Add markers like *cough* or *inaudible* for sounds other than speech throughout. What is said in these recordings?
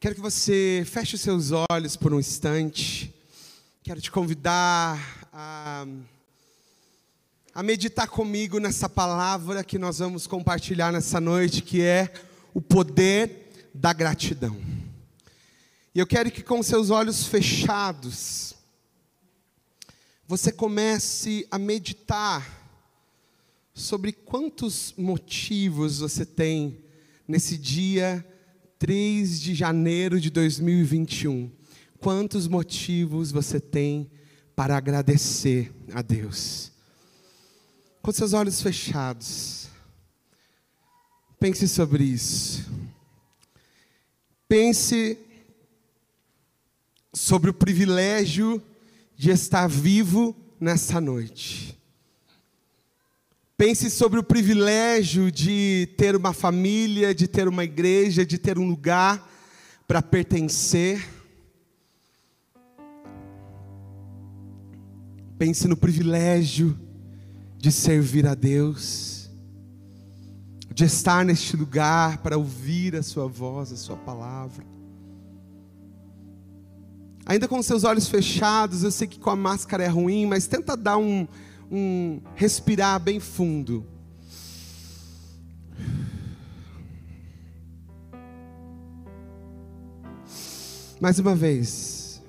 Quero que você feche os seus olhos por um instante. Quero te convidar a, a meditar comigo nessa palavra que nós vamos compartilhar nessa noite, que é o poder da gratidão. E eu quero que com seus olhos fechados, você comece a meditar sobre quantos motivos você tem nesse dia 3 de janeiro de 2021. Quantos motivos você tem para agradecer a Deus? Com seus olhos fechados, pense sobre isso. Pense sobre o privilégio de estar vivo nessa noite. Pense sobre o privilégio de ter uma família, de ter uma igreja, de ter um lugar para pertencer. Pense no privilégio de servir a Deus, de estar neste lugar para ouvir a Sua voz, a Sua palavra. Ainda com seus olhos fechados, eu sei que com a máscara é ruim, mas tenta dar um, um respirar bem fundo. Mais uma vez.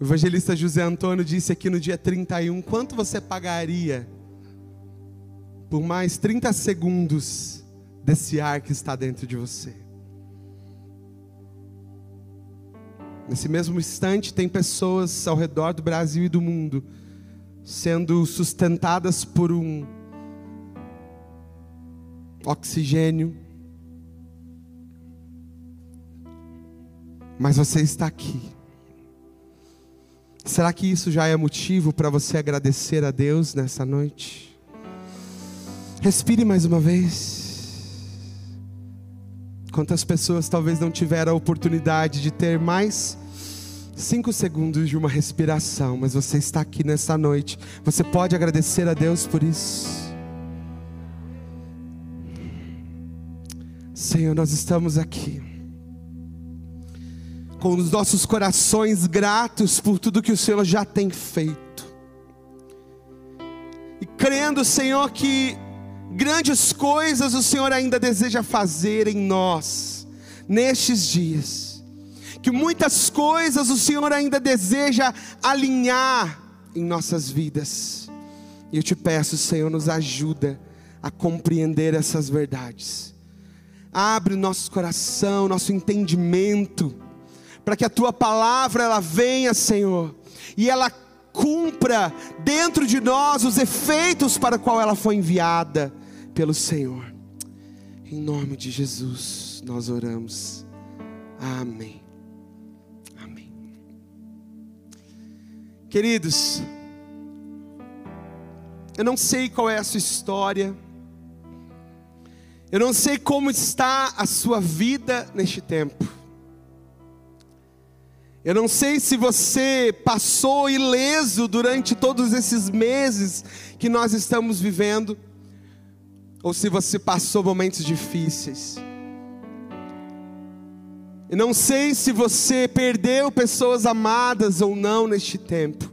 O evangelista José Antônio disse aqui no dia 31: quanto você pagaria por mais 30 segundos desse ar que está dentro de você? Nesse mesmo instante, tem pessoas ao redor do Brasil e do mundo sendo sustentadas por um oxigênio. Mas você está aqui. Será que isso já é motivo para você agradecer a Deus nessa noite? Respire mais uma vez. Quantas pessoas talvez não tiveram a oportunidade de ter mais cinco segundos de uma respiração, mas você está aqui nessa noite. Você pode agradecer a Deus por isso. Senhor, nós estamos aqui com os nossos corações gratos por tudo que o Senhor já tem feito. E crendo, Senhor, que grandes coisas o Senhor ainda deseja fazer em nós, nestes dias. Que muitas coisas o Senhor ainda deseja alinhar em nossas vidas. E eu te peço, Senhor, nos ajuda a compreender essas verdades. Abre o nosso coração, nosso entendimento, para que a tua palavra ela venha, Senhor, e ela cumpra dentro de nós os efeitos para qual ela foi enviada pelo Senhor. Em nome de Jesus, nós oramos. Amém. Queridos, eu não sei qual é a sua história, eu não sei como está a sua vida neste tempo. Eu não sei se você passou ileso durante todos esses meses que nós estamos vivendo ou se você passou momentos difíceis. E não sei se você perdeu pessoas amadas ou não neste tempo.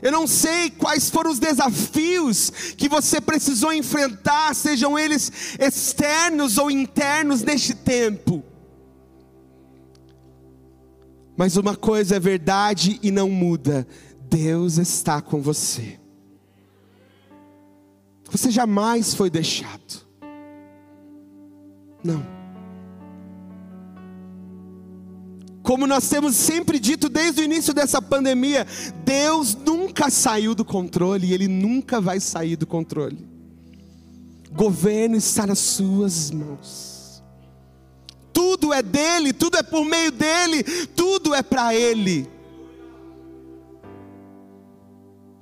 Eu não sei quais foram os desafios que você precisou enfrentar, sejam eles externos ou internos neste tempo. Mas uma coisa é verdade e não muda: Deus está com você. Você jamais foi deixado. Não. Como nós temos sempre dito desde o início dessa pandemia, Deus nunca saiu do controle e Ele nunca vai sair do controle. O governo está nas Suas mãos. Tudo é dele, tudo é por meio dele, tudo é para Ele.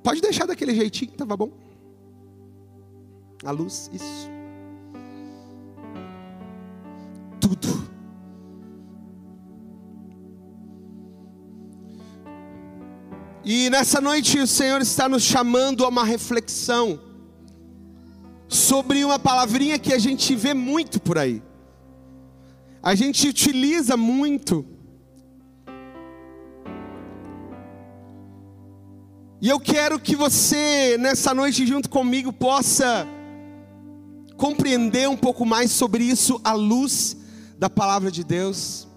Pode deixar daquele jeitinho, estava bom. A luz, isso. Tudo. E nessa noite o Senhor está nos chamando a uma reflexão sobre uma palavrinha que a gente vê muito por aí. a gente utiliza muito. E eu quero que você, nessa noite, junto comigo, possa compreender um pouco mais sobre isso à luz da palavra de Deus.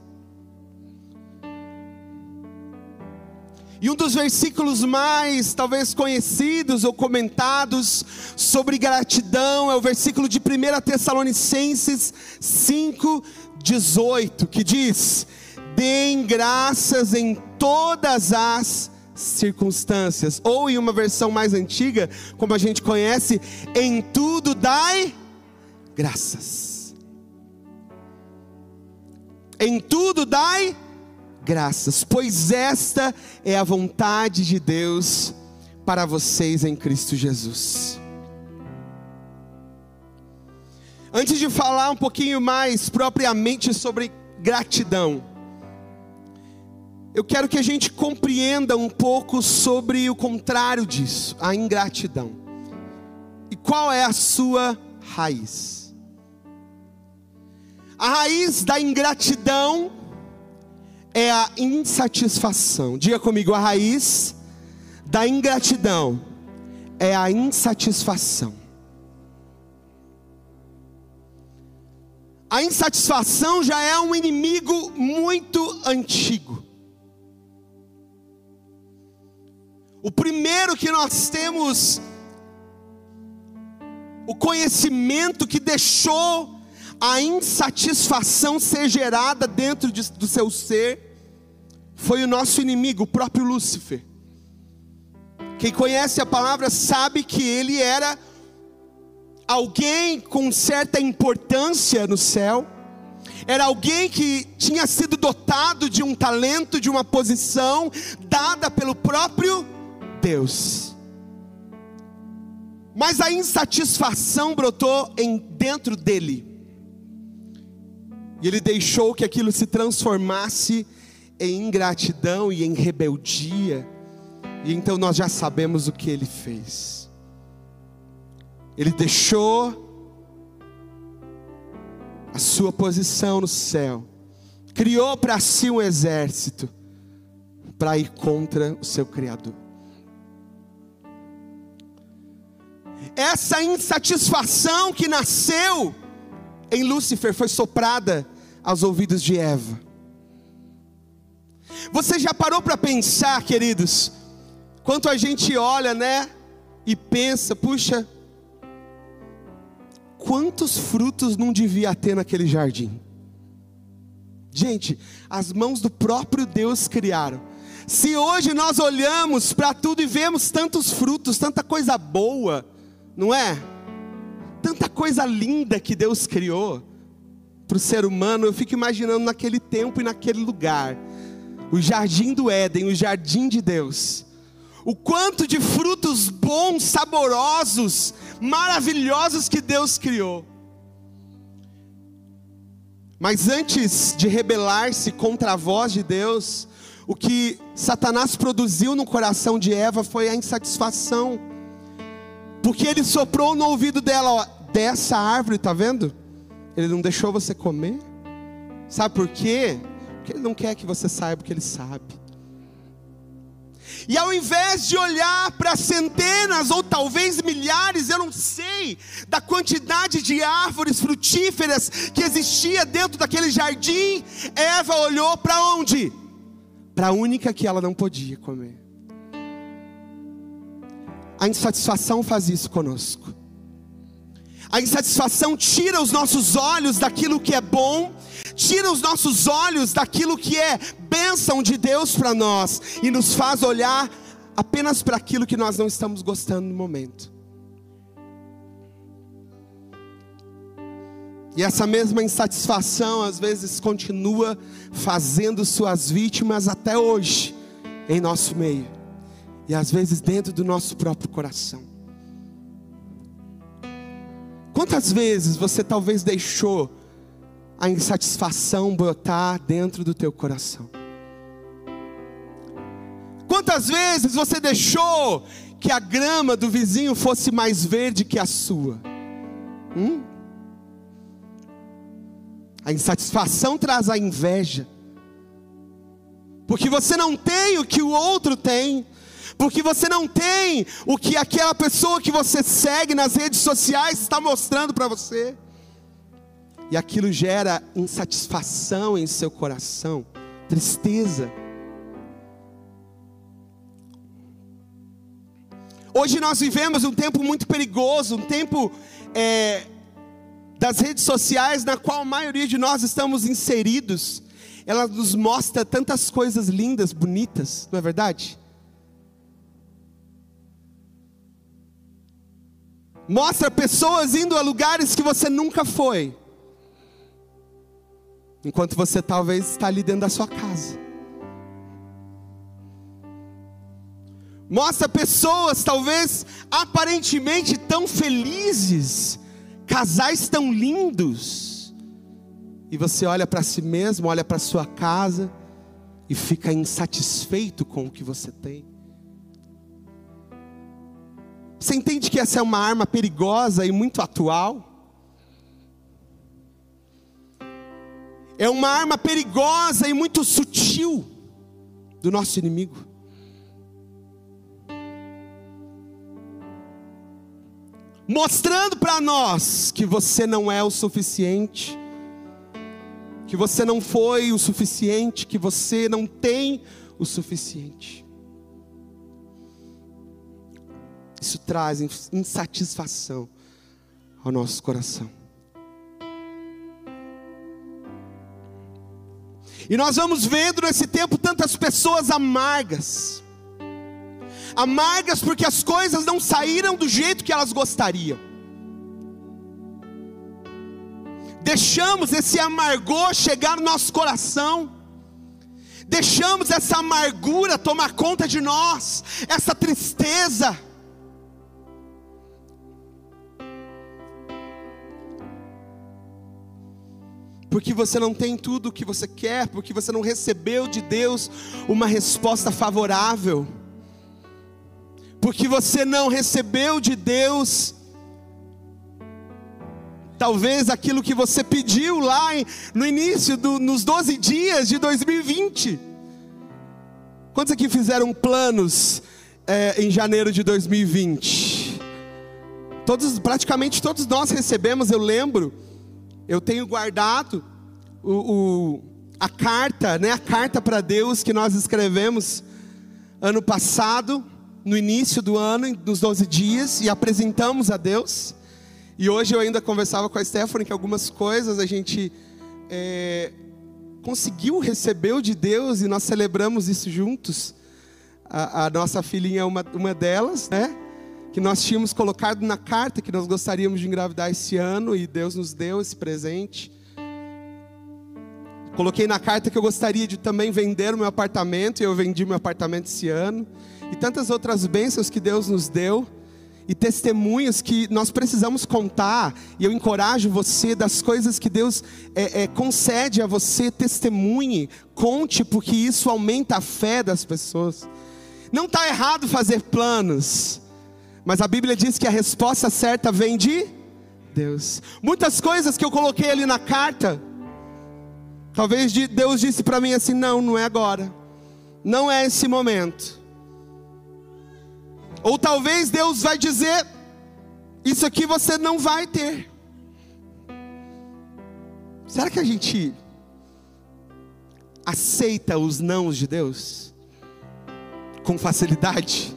E um dos versículos mais, talvez, conhecidos ou comentados sobre gratidão é o versículo de 1 Tessalonicenses 5, 18, que diz: Deem graças em todas as circunstâncias. Ou em uma versão mais antiga, como a gente conhece, em tudo dai graças. Em tudo dai graças, pois esta é a vontade de Deus para vocês em Cristo Jesus. Antes de falar um pouquinho mais propriamente sobre gratidão, eu quero que a gente compreenda um pouco sobre o contrário disso, a ingratidão. E qual é a sua raiz? A raiz da ingratidão é a insatisfação. Diga comigo, a raiz da ingratidão é a insatisfação. A insatisfação já é um inimigo muito antigo. O primeiro que nós temos, o conhecimento que deixou a insatisfação ser gerada dentro de, do seu ser, foi o nosso inimigo, o próprio Lúcifer. Quem conhece a palavra sabe que ele era alguém com certa importância no céu, era alguém que tinha sido dotado de um talento, de uma posição dada pelo próprio Deus. Mas a insatisfação brotou em dentro dele. E ele deixou que aquilo se transformasse em ingratidão e em rebeldia. E então nós já sabemos o que ele fez. Ele deixou a sua posição no céu, criou para si um exército para ir contra o seu Criador. essa insatisfação que nasceu em Lúcifer foi soprada aos ouvidos de Eva. Você já parou para pensar, queridos, quanto a gente olha, né, e pensa, puxa, quantos frutos não devia ter naquele jardim? Gente, as mãos do próprio Deus criaram. Se hoje nós olhamos para tudo e vemos tantos frutos, tanta coisa boa, não é? Tanta coisa linda que Deus criou para o ser humano, eu fico imaginando naquele tempo e naquele lugar, o jardim do Éden, o jardim de Deus, o quanto de frutos bons, saborosos, maravilhosos que Deus criou. Mas antes de rebelar-se contra a voz de Deus, o que Satanás produziu no coração de Eva foi a insatisfação porque ele soprou no ouvido dela, ó, dessa árvore, tá vendo? Ele não deixou você comer. Sabe por quê? Porque ele não quer que você saiba o que ele sabe. E ao invés de olhar para centenas ou talvez milhares, eu não sei, da quantidade de árvores frutíferas que existia dentro daquele jardim, Eva olhou para onde? Para a única que ela não podia comer. A insatisfação faz isso conosco. A insatisfação tira os nossos olhos daquilo que é bom, tira os nossos olhos daquilo que é bênção de Deus para nós e nos faz olhar apenas para aquilo que nós não estamos gostando no momento. E essa mesma insatisfação às vezes continua fazendo suas vítimas até hoje em nosso meio e às vezes dentro do nosso próprio coração. Quantas vezes você talvez deixou a insatisfação brotar dentro do teu coração? Quantas vezes você deixou que a grama do vizinho fosse mais verde que a sua? Hum? A insatisfação traz a inveja. Porque você não tem o que o outro tem. Porque você não tem o que aquela pessoa que você segue nas redes sociais está mostrando para você. E aquilo gera insatisfação em seu coração, tristeza. Hoje nós vivemos um tempo muito perigoso, um tempo é, das redes sociais na qual a maioria de nós estamos inseridos. Ela nos mostra tantas coisas lindas, bonitas, não é verdade? Mostra pessoas indo a lugares que você nunca foi. Enquanto você talvez está ali dentro da sua casa. Mostra pessoas talvez aparentemente tão felizes, casais tão lindos. E você olha para si mesmo, olha para sua casa e fica insatisfeito com o que você tem. Você entende que essa é uma arma perigosa e muito atual? É uma arma perigosa e muito sutil do nosso inimigo. Mostrando para nós que você não é o suficiente, que você não foi o suficiente, que você não tem o suficiente. Isso traz insatisfação ao nosso coração. E nós vamos vendo nesse tempo tantas pessoas amargas. Amargas porque as coisas não saíram do jeito que elas gostariam. Deixamos esse amargor chegar no nosso coração. Deixamos essa amargura tomar conta de nós, essa tristeza. Porque você não tem tudo o que você quer, porque você não recebeu de Deus uma resposta favorável, porque você não recebeu de Deus, talvez aquilo que você pediu lá no início, do, nos 12 dias de 2020. Quantos aqui fizeram planos é, em janeiro de 2020? Todos, praticamente todos nós recebemos, eu lembro eu tenho guardado o, o, a carta, né, a carta para Deus que nós escrevemos ano passado, no início do ano, nos 12 dias, e apresentamos a Deus. E hoje eu ainda conversava com a Stephanie que algumas coisas a gente é, conseguiu receber de Deus e nós celebramos isso juntos. A, a nossa filhinha é uma, uma delas, né? que nós tínhamos colocado na carta que nós gostaríamos de engravidar esse ano e Deus nos deu esse presente. Coloquei na carta que eu gostaria de também vender o meu apartamento e eu vendi meu apartamento esse ano. E tantas outras bênçãos que Deus nos deu e testemunhos que nós precisamos contar. E eu encorajo você das coisas que Deus é, é, concede a você, testemunhe, conte, porque isso aumenta a fé das pessoas. Não está errado fazer planos. Mas a Bíblia diz que a resposta certa vem de Deus. Muitas coisas que eu coloquei ali na carta, talvez Deus disse para mim assim: não, não é agora, não é esse momento. Ou talvez Deus vai dizer: isso aqui você não vai ter. Será que a gente aceita os nãos de Deus com facilidade?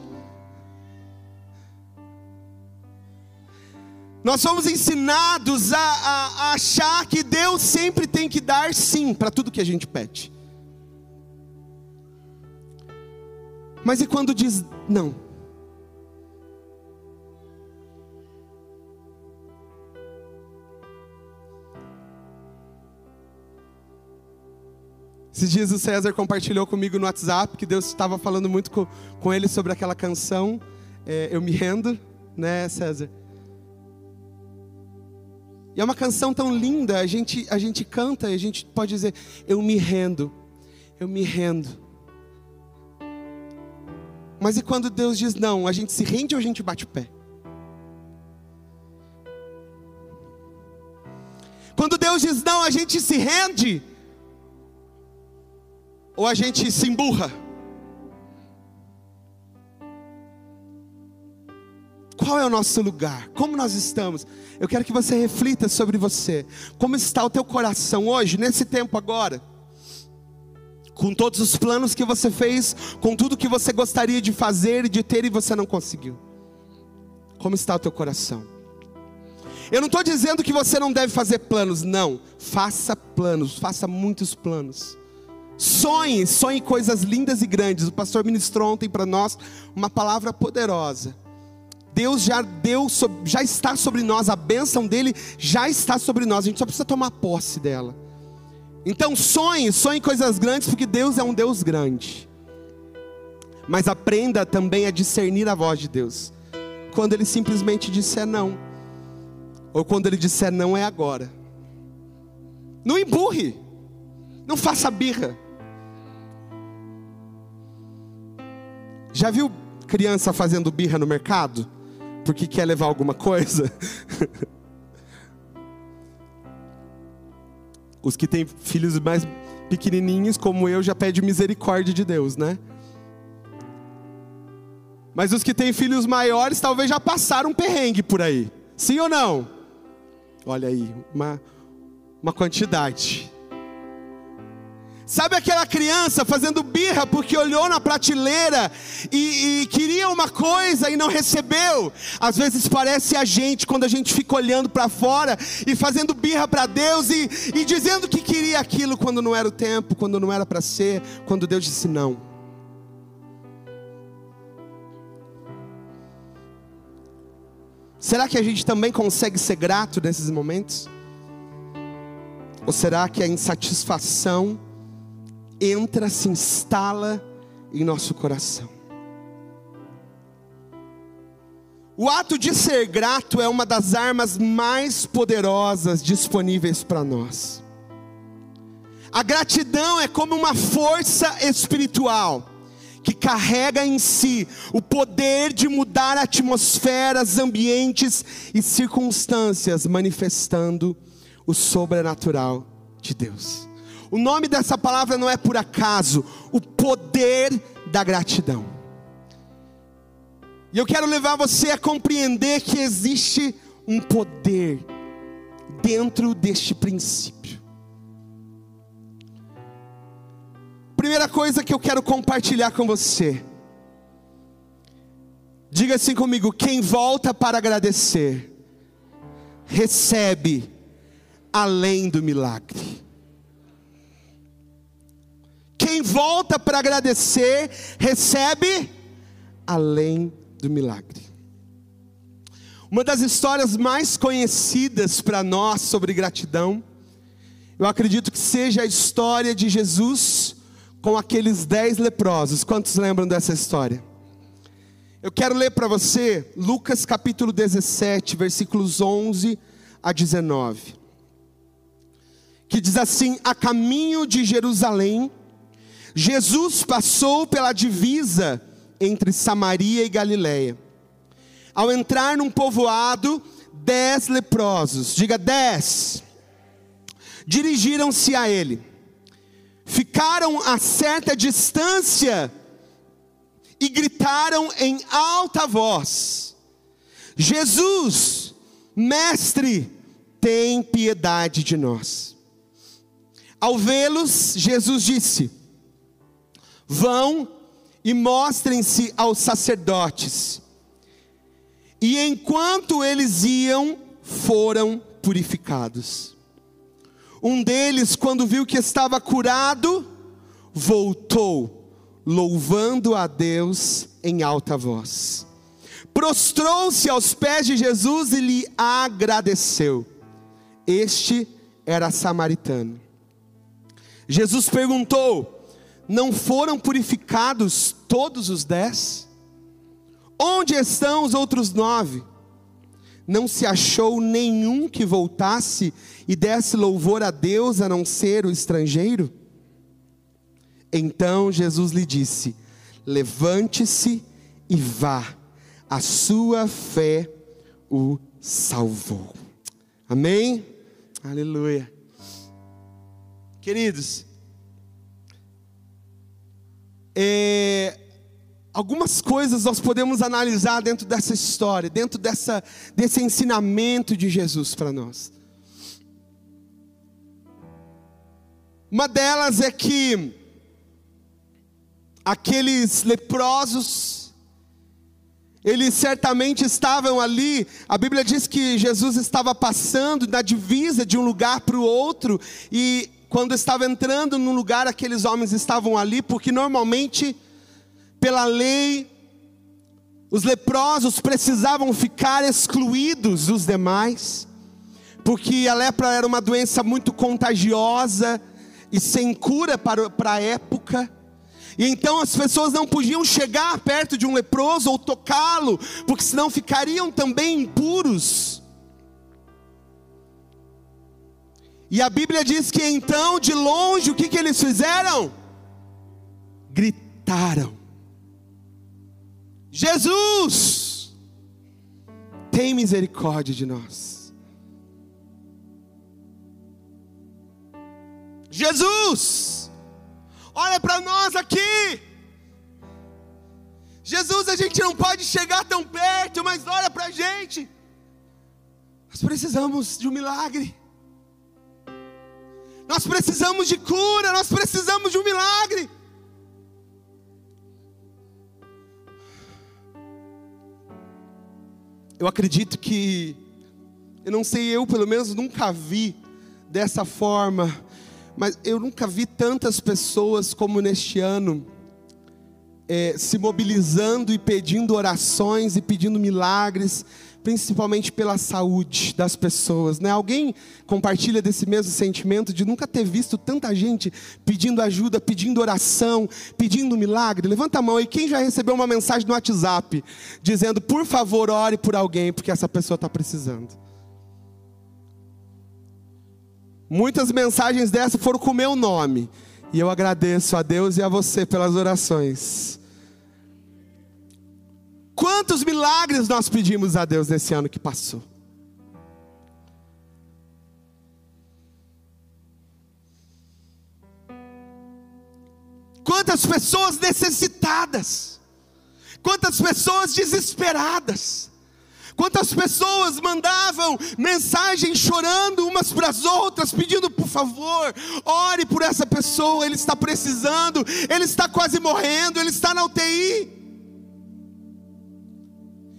Nós somos ensinados a, a, a achar que Deus sempre tem que dar sim para tudo que a gente pede. Mas e quando diz não? Esses dias o César compartilhou comigo no WhatsApp que Deus estava falando muito com, com ele sobre aquela canção. É, eu me rendo, né, César? E é uma canção tão linda, a gente, a gente canta e a gente pode dizer: Eu me rendo, eu me rendo. Mas e quando Deus diz não, a gente se rende ou a gente bate o pé? Quando Deus diz não, a gente se rende ou a gente se emburra? Qual é o nosso lugar? Como nós estamos? Eu quero que você reflita sobre você. Como está o teu coração hoje, nesse tempo agora? Com todos os planos que você fez, com tudo que você gostaria de fazer e de ter e você não conseguiu. Como está o teu coração? Eu não estou dizendo que você não deve fazer planos, não. Faça planos, faça muitos planos. Sonhe, sonhe coisas lindas e grandes. O pastor ministrou ontem para nós uma palavra poderosa. Deus já deu, já está sobre nós, a bênção dele já está sobre nós, a gente só precisa tomar posse dela. Então sonhe, sonhe coisas grandes, porque Deus é um Deus grande. Mas aprenda também a discernir a voz de Deus. Quando Ele simplesmente disser não, ou quando Ele disser não é agora. Não emburre, não faça birra. Já viu criança fazendo birra no mercado? Porque quer levar alguma coisa? *laughs* Os que têm filhos mais pequenininhos, como eu, já pedem misericórdia de Deus, né? Mas os que têm filhos maiores talvez já passaram um perrengue por aí. Sim ou não? Olha aí, uma, uma quantidade. Sabe aquela criança fazendo birra porque olhou na prateleira e, e, queria uma coisa e não recebeu? Às vezes parece a gente quando a gente fica olhando para fora e fazendo birra para Deus e, e dizendo que queria aquilo quando não era o tempo, quando não era para ser, quando Deus disse não. Será que a gente também consegue ser grato nesses momentos? Ou será que a insatisfação entra, se instala em nosso coração. O ato de ser grato é uma das armas mais poderosas disponíveis para nós. A gratidão é como uma força espiritual que carrega em si o poder de mudar atmosferas, ambientes e circunstâncias, manifestando o sobrenatural de Deus. O nome dessa palavra não é por acaso, o poder da gratidão. E eu quero levar você a compreender que existe um poder dentro deste princípio. Primeira coisa que eu quero compartilhar com você. Diga assim comigo: quem volta para agradecer, recebe além do milagre. Quem volta para agradecer, recebe além do milagre. Uma das histórias mais conhecidas para nós sobre gratidão, eu acredito que seja a história de Jesus com aqueles dez leprosos. Quantos lembram dessa história? Eu quero ler para você Lucas capítulo 17, versículos 11 a 19. Que diz assim: A caminho de Jerusalém, Jesus passou pela divisa entre Samaria e Galiléia. Ao entrar num povoado, dez leprosos, diga dez, dirigiram-se a ele. Ficaram a certa distância e gritaram em alta voz: Jesus, mestre, tem piedade de nós. Ao vê-los, Jesus disse: Vão e mostrem-se aos sacerdotes. E enquanto eles iam, foram purificados. Um deles, quando viu que estava curado, voltou, louvando a Deus em alta voz. Prostrou-se aos pés de Jesus e lhe agradeceu. Este era samaritano. Jesus perguntou: não foram purificados todos os dez? Onde estão os outros nove? Não se achou nenhum que voltasse e desse louvor a Deus a não ser o estrangeiro? Então Jesus lhe disse: Levante-se e vá, a sua fé o salvou. Amém? Aleluia. Queridos, é, algumas coisas nós podemos analisar dentro dessa história, dentro dessa, desse ensinamento de Jesus para nós. Uma delas é que aqueles leprosos, eles certamente estavam ali. A Bíblia diz que Jesus estava passando na divisa de um lugar para o outro, e quando estava entrando num lugar, aqueles homens estavam ali, porque normalmente, pela lei, os leprosos precisavam ficar excluídos dos demais, porque a lepra era uma doença muito contagiosa e sem cura para, para a época. E então as pessoas não podiam chegar perto de um leproso ou tocá-lo, porque senão ficariam também impuros. E a Bíblia diz que então, de longe, o que, que eles fizeram? Gritaram: Jesus, tem misericórdia de nós. Jesus, olha para nós aqui. Jesus, a gente não pode chegar tão perto, mas olha para a gente. Nós precisamos de um milagre. Nós precisamos de cura, nós precisamos de um milagre. Eu acredito que, eu não sei, eu pelo menos nunca vi dessa forma mas eu nunca vi tantas pessoas como neste ano é, se mobilizando e pedindo orações e pedindo milagres, principalmente pela saúde das pessoas. Né? Alguém compartilha desse mesmo sentimento de nunca ter visto tanta gente pedindo ajuda, pedindo oração, pedindo milagre? Levanta a mão aí, quem já recebeu uma mensagem no WhatsApp dizendo, por favor, ore por alguém, porque essa pessoa está precisando. Muitas mensagens dessas foram com o meu nome. E eu agradeço a Deus e a você pelas orações. Quantos milagres nós pedimos a Deus nesse ano que passou? Quantas pessoas necessitadas, quantas pessoas desesperadas, Quantas pessoas mandavam mensagens chorando umas para as outras, pedindo por favor, ore por essa pessoa, ele está precisando, ele está quase morrendo, ele está na UTI.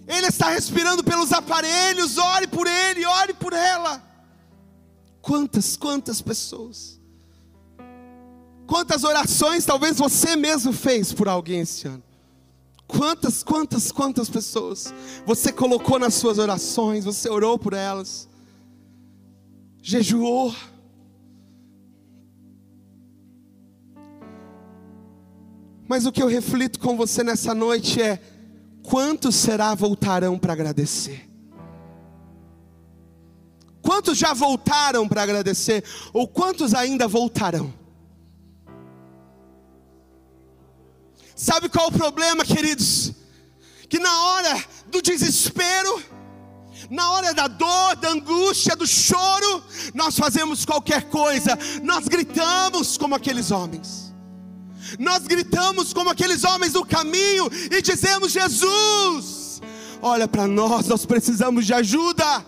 Ele está respirando pelos aparelhos, ore por ele, ore por ela. Quantas, quantas pessoas. Quantas orações talvez você mesmo fez por alguém esse ano. Quantas, quantas, quantas pessoas você colocou nas suas orações, você orou por elas, jejuou. Mas o que eu reflito com você nessa noite é: quantos será voltarão para agradecer? Quantos já voltaram para agradecer? Ou quantos ainda voltarão? Sabe qual é o problema, queridos? Que na hora do desespero, na hora da dor, da angústia, do choro, nós fazemos qualquer coisa, nós gritamos como aqueles homens. Nós gritamos como aqueles homens no caminho e dizemos: Jesus, olha para nós, nós precisamos de ajuda.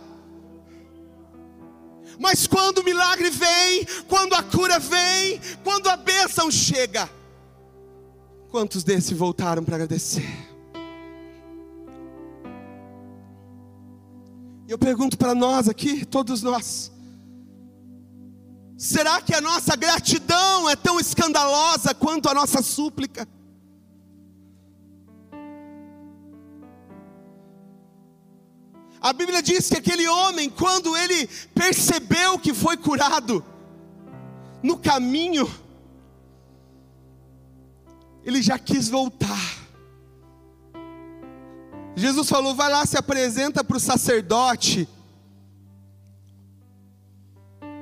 Mas quando o milagre vem, quando a cura vem, quando a bênção chega, Quantos desses voltaram para agradecer? Eu pergunto para nós aqui, todos nós: será que a nossa gratidão é tão escandalosa quanto a nossa súplica? A Bíblia diz que aquele homem, quando ele percebeu que foi curado, no caminho, ele já quis voltar. Jesus falou: vai lá, se apresenta para o sacerdote.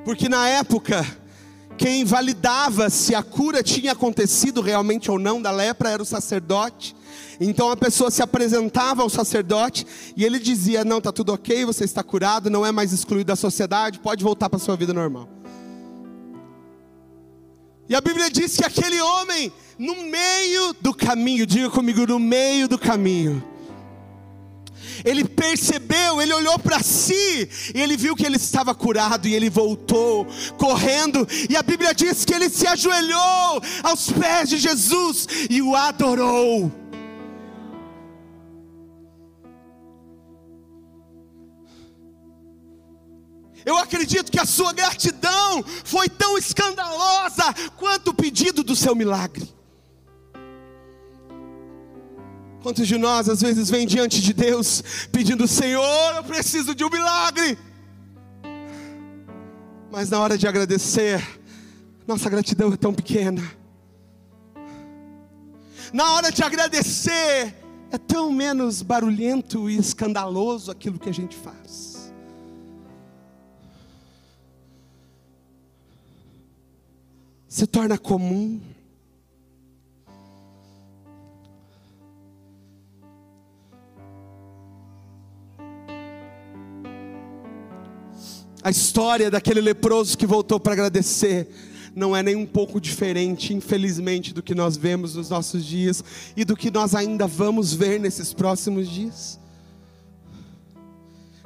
Porque na época, quem validava se a cura tinha acontecido realmente ou não da lepra era o sacerdote. Então a pessoa se apresentava ao sacerdote e ele dizia: Não, está tudo ok, você está curado, não é mais excluído da sociedade, pode voltar para a sua vida normal. E a Bíblia diz que aquele homem, no meio do caminho, diga comigo, no meio do caminho, ele percebeu, ele olhou para si, e ele viu que ele estava curado, e ele voltou correndo, e a Bíblia diz que ele se ajoelhou aos pés de Jesus e o adorou. Eu acredito que a sua gratidão foi tão escandalosa quanto o pedido do seu milagre. Quantos de nós às vezes vem diante de Deus pedindo: Senhor, eu preciso de um milagre. Mas na hora de agradecer, nossa gratidão é tão pequena. Na hora de agradecer, é tão menos barulhento e escandaloso aquilo que a gente faz. se torna comum. A história daquele leproso que voltou para agradecer não é nem um pouco diferente, infelizmente, do que nós vemos nos nossos dias e do que nós ainda vamos ver nesses próximos dias.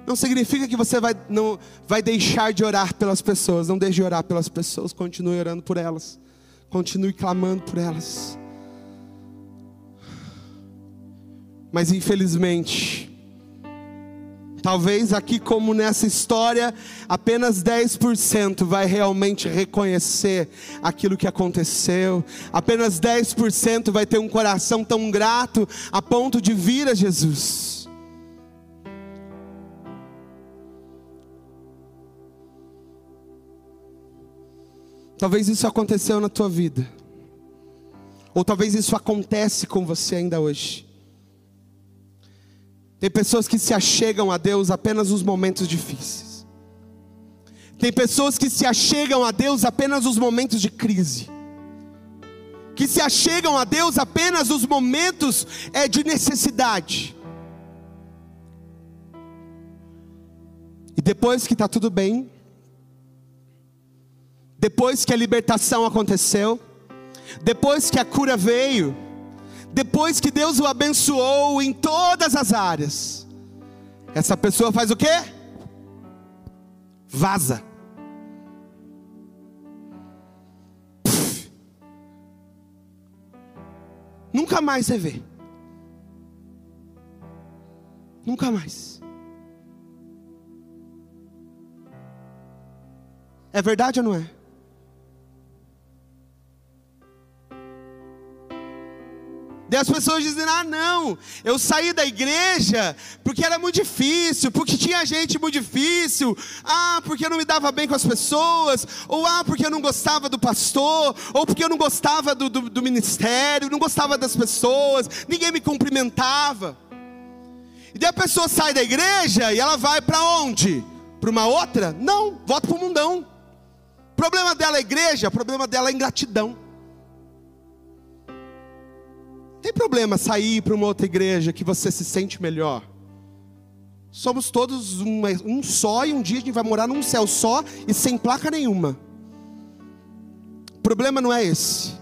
Não significa que você vai, não, vai deixar de orar pelas pessoas. Não deixe de orar pelas pessoas. Continue orando por elas. Continue clamando por elas. Mas infelizmente, talvez aqui, como nessa história, apenas 10% vai realmente reconhecer aquilo que aconteceu. Apenas 10% vai ter um coração tão grato a ponto de vir a Jesus. Talvez isso aconteceu na tua vida. Ou talvez isso acontece com você ainda hoje. Tem pessoas que se achegam a Deus apenas nos momentos difíceis. Tem pessoas que se achegam a Deus apenas nos momentos de crise. Que se achegam a Deus apenas nos momentos é, de necessidade. E depois que está tudo bem, depois que a libertação aconteceu, depois que a cura veio, depois que Deus o abençoou em todas as áreas, essa pessoa faz o quê? Vaza. Nunca mais você vê. Nunca mais. É verdade ou não é? Daí as pessoas dizem: ah, não, eu saí da igreja porque era muito difícil, porque tinha gente muito difícil, ah, porque eu não me dava bem com as pessoas, ou ah, porque eu não gostava do pastor, ou porque eu não gostava do, do, do ministério, não gostava das pessoas, ninguém me cumprimentava. E daí a pessoa sai da igreja e ela vai para onde? Para uma outra? Não, volta para o mundão. Problema dela é igreja, problema dela é ingratidão. Tem problema sair para uma outra igreja que você se sente melhor? Somos todos um, um só e um dia a gente vai morar num céu só e sem placa nenhuma. O problema não é esse.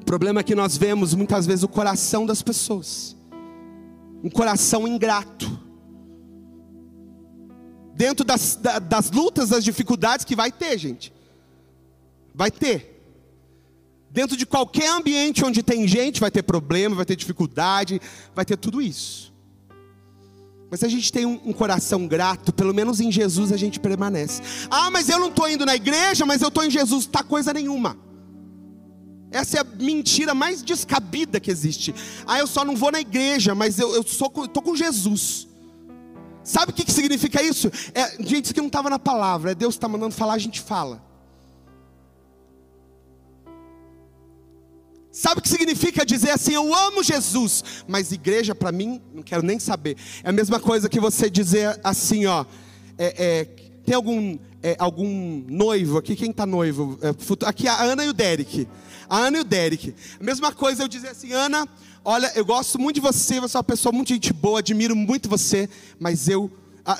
O problema é que nós vemos muitas vezes o coração das pessoas. Um coração ingrato. Dentro das, das lutas, das dificuldades que vai ter, gente. Vai ter. Dentro de qualquer ambiente onde tem gente, vai ter problema, vai ter dificuldade, vai ter tudo isso. Mas se a gente tem um, coração grato, pelo menos em Jesus a gente permanece. Ah, mas eu não estou indo na igreja, mas eu estou em Jesus. Tá coisa nenhuma. Essa é a mentira mais descabida que existe. Ah, eu só não vou na igreja, mas eu estou com Jesus. Sabe o que, que significa isso? É, gente, isso que não estava na palavra. É Deus está mandando falar, a gente fala. Sabe o que significa dizer assim, eu amo Jesus, mas igreja para mim, não quero nem saber. É a mesma coisa que você dizer assim, ó, é, é, tem algum, é, algum noivo aqui, quem está noivo? É, aqui a Ana e o Derek. A Ana e o Derek. A mesma coisa eu dizer assim, Ana, olha, eu gosto muito de você, você é uma pessoa muito gente boa, admiro muito você, mas eu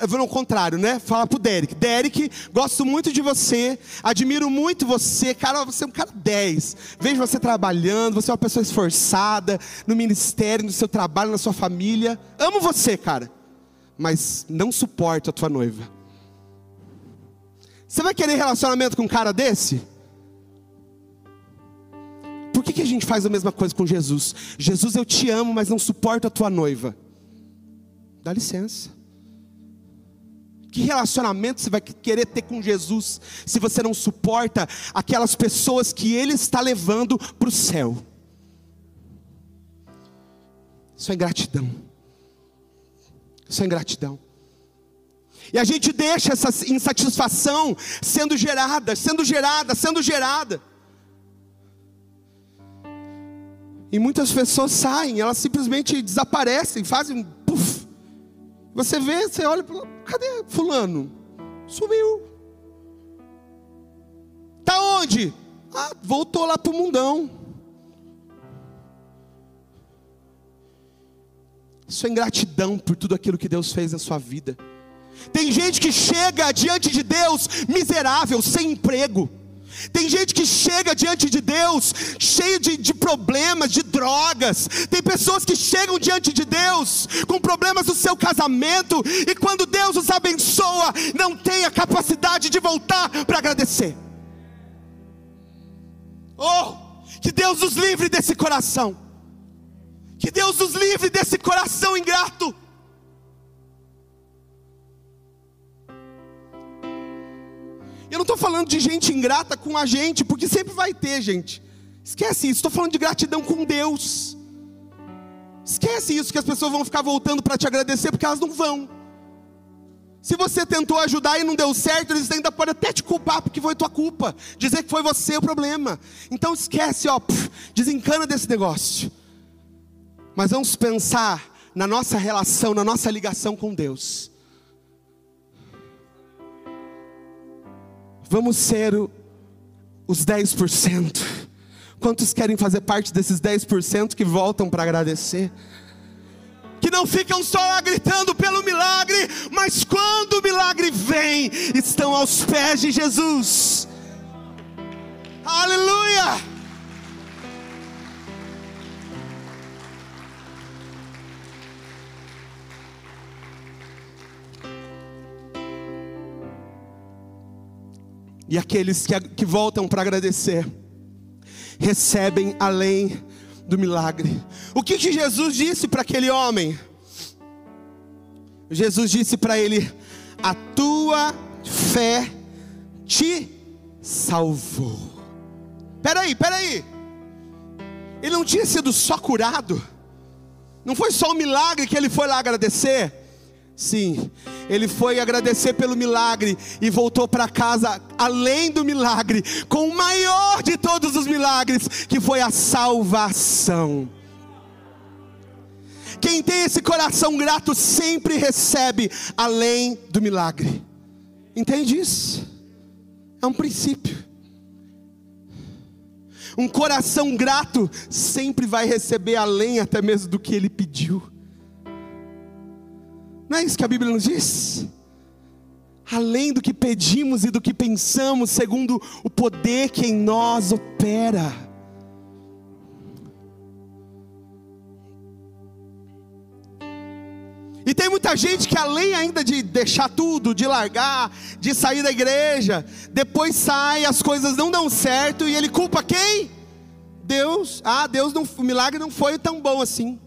eu vou no contrário, né? Falar pro Derek. Derek, gosto muito de você, admiro muito você, cara, você é um cara 10. Vejo você trabalhando, você é uma pessoa esforçada no ministério, no seu trabalho, na sua família. Amo você, cara. Mas não suporto a tua noiva. Você vai querer relacionamento com um cara desse? Por que, que a gente faz a mesma coisa com Jesus? Jesus, eu te amo, mas não suporto a tua noiva. Dá licença. Que relacionamento você vai querer ter com Jesus se você não suporta aquelas pessoas que Ele está levando para o céu? Isso é ingratidão. Isso é ingratidão. E a gente deixa essa insatisfação sendo gerada, sendo gerada, sendo gerada. E muitas pessoas saem, elas simplesmente desaparecem, fazem. Você vê, você olha, cadê fulano? Sumiu. Tá onde? Ah, voltou lá pro mundão. Isso é ingratidão por tudo aquilo que Deus fez na sua vida. Tem gente que chega diante de Deus miserável, sem emprego. Tem gente que chega diante de Deus cheio de, de, problemas, de drogas. Tem pessoas que chegam diante de Deus com problemas no seu casamento e quando Deus os abençoa, não tem a capacidade de voltar para agradecer. Oh, que Deus nos livre desse coração. Que Deus nos livre desse coração ingrato. Eu não estou falando de gente ingrata com a gente, porque sempre vai ter, gente. Esquece isso, estou falando de gratidão com Deus. Esquece isso, que as pessoas vão ficar voltando para te agradecer, porque elas não vão. Se você tentou ajudar e não deu certo, eles ainda podem até te culpar, porque foi tua culpa. Dizer que foi você o problema. Então esquece, ó, desencana desse negócio. Mas vamos pensar na nossa relação, na nossa ligação com Deus. Vamos ser os 10%. Quantos querem fazer parte desses 10% que voltam para agradecer? Que não ficam só gritando pelo milagre, mas quando o milagre vem, estão aos pés de Jesus. Aleluia! E aqueles que, que voltam para agradecer, recebem além do milagre. O que, que Jesus disse para aquele homem? Jesus disse para ele: A tua fé te salvou. Peraí, peraí. Ele não tinha sido só curado, não foi só um milagre que ele foi lá agradecer. Sim, ele foi agradecer pelo milagre e voltou para casa além do milagre, com o maior de todos os milagres, que foi a salvação. Quem tem esse coração grato sempre recebe além do milagre. Entende isso? É um princípio. Um coração grato sempre vai receber além até mesmo do que ele pediu. Não é isso que a Bíblia nos diz? Além do que pedimos e do que pensamos, segundo o poder que em nós opera. E tem muita gente que, além ainda de deixar tudo, de largar, de sair da igreja, depois sai, as coisas não dão certo e ele culpa quem? Deus. Ah, Deus não, o milagre não foi tão bom assim.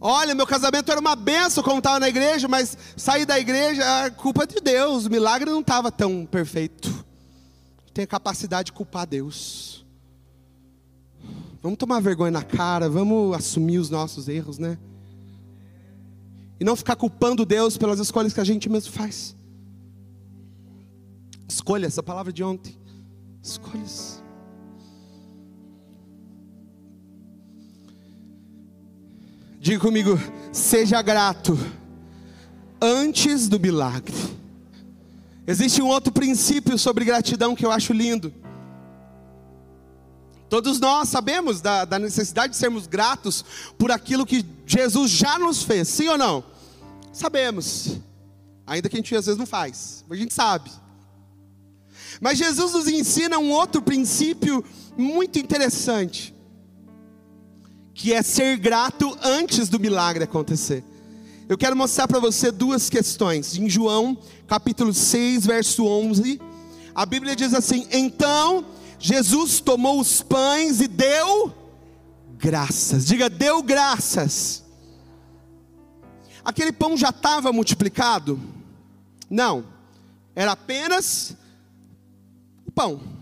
Olha, meu casamento era uma benção como estava na igreja, mas sair da igreja, é culpa de Deus, o milagre não estava tão perfeito. Tem a capacidade de culpar Deus. Vamos tomar vergonha na cara, vamos assumir os nossos erros, né? E não ficar culpando Deus pelas escolhas que a gente mesmo faz. Escolha, essa palavra de ontem. Escolhas. Diga comigo, seja grato antes do milagre. Existe um outro princípio sobre gratidão que eu acho lindo. Todos nós sabemos da, da, necessidade de sermos gratos por aquilo que Jesus já nos fez, sim ou não? Sabemos. Ainda que a gente às vezes não faz, mas a gente sabe. Mas Jesus nos ensina um outro princípio muito interessante, que é ser grato antes do milagre acontecer. Eu quero mostrar para você duas questões. Em João, capítulo 6, verso 11, a Bíblia diz assim: Então Jesus tomou os pães e deu graças. Diga, deu graças. Aquele pão já estava multiplicado? Não, era apenas o pão.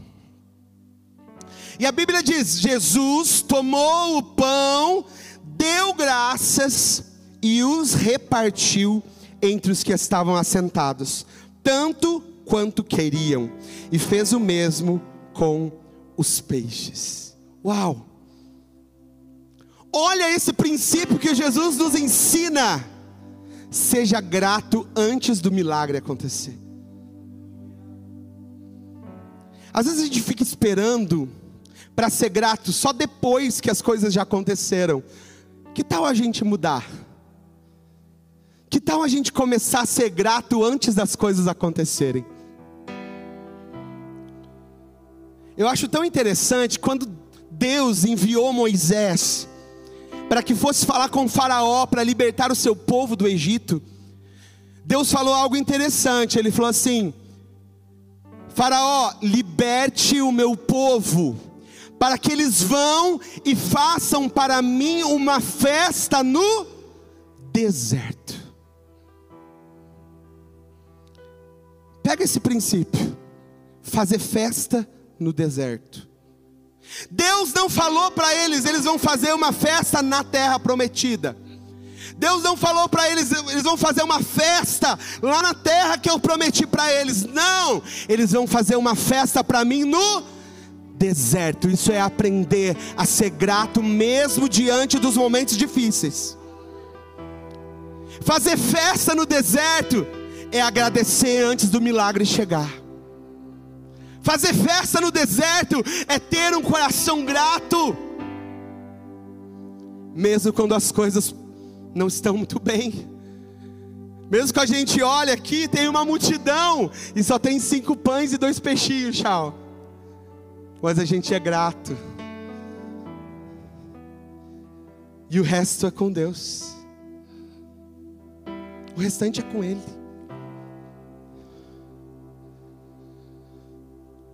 E a Bíblia diz: Jesus tomou o pão, deu graças e os repartiu entre os que estavam assentados, tanto quanto queriam, e fez o mesmo com os peixes. Uau! Olha esse princípio que Jesus nos ensina. Seja grato antes do milagre acontecer. Às vezes a gente fica esperando para ser grato só depois que as coisas já aconteceram. Que tal a gente mudar? Que tal a gente começar a ser grato antes das coisas acontecerem? Eu acho tão interessante quando Deus enviou Moisés para que fosse falar com Faraó para libertar o seu povo do Egito. Deus falou algo interessante. Ele falou assim: Faraó, liberte o meu povo, para que eles vão e façam para mim uma festa no deserto. Pega esse princípio, fazer festa no deserto. Deus não falou para eles, eles vão fazer uma festa na terra prometida. Deus não falou para eles, eles vão fazer uma festa lá na terra que eu prometi para eles. Não, eles vão fazer uma festa para mim no deserto. Isso é aprender a ser grato mesmo diante dos momentos difíceis. Fazer festa no deserto é agradecer antes do milagre chegar. Fazer festa no deserto é ter um coração grato, mesmo quando as coisas não estão muito bem. Mesmo que a gente olha aqui, tem uma multidão e só tem cinco pães e dois peixinhos, tchau. Mas a gente é grato. E o resto é com Deus. O restante é com Ele.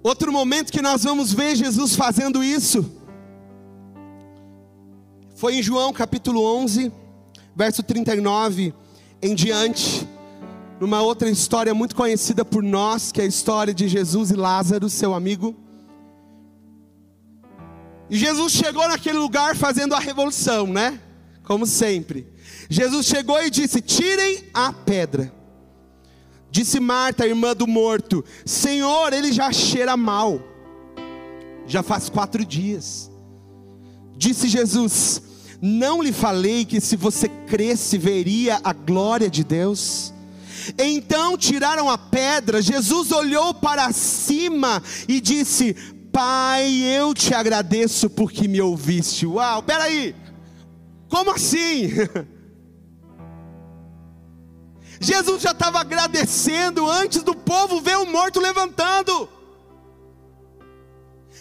Outro momento que nós vamos ver Jesus fazendo isso foi em João capítulo 11, verso 39 em diante, numa outra história muito conhecida por nós, que é a história de Jesus e Lázaro, seu amigo. E Jesus chegou naquele lugar fazendo a revolução, né? Como sempre. Jesus chegou e disse: Tirem a pedra. Disse Marta, irmã do morto: Senhor, ele já cheira mal. Já faz quatro dias. Disse Jesus: Não lhe falei que se você cresce, veria a glória de Deus? Então tiraram a pedra. Jesus olhou para cima e disse: Pai, eu te agradeço porque me ouviste. Uau, peraí, como assim? *laughs* Jesus já estava agradecendo antes do povo ver o morto levantando.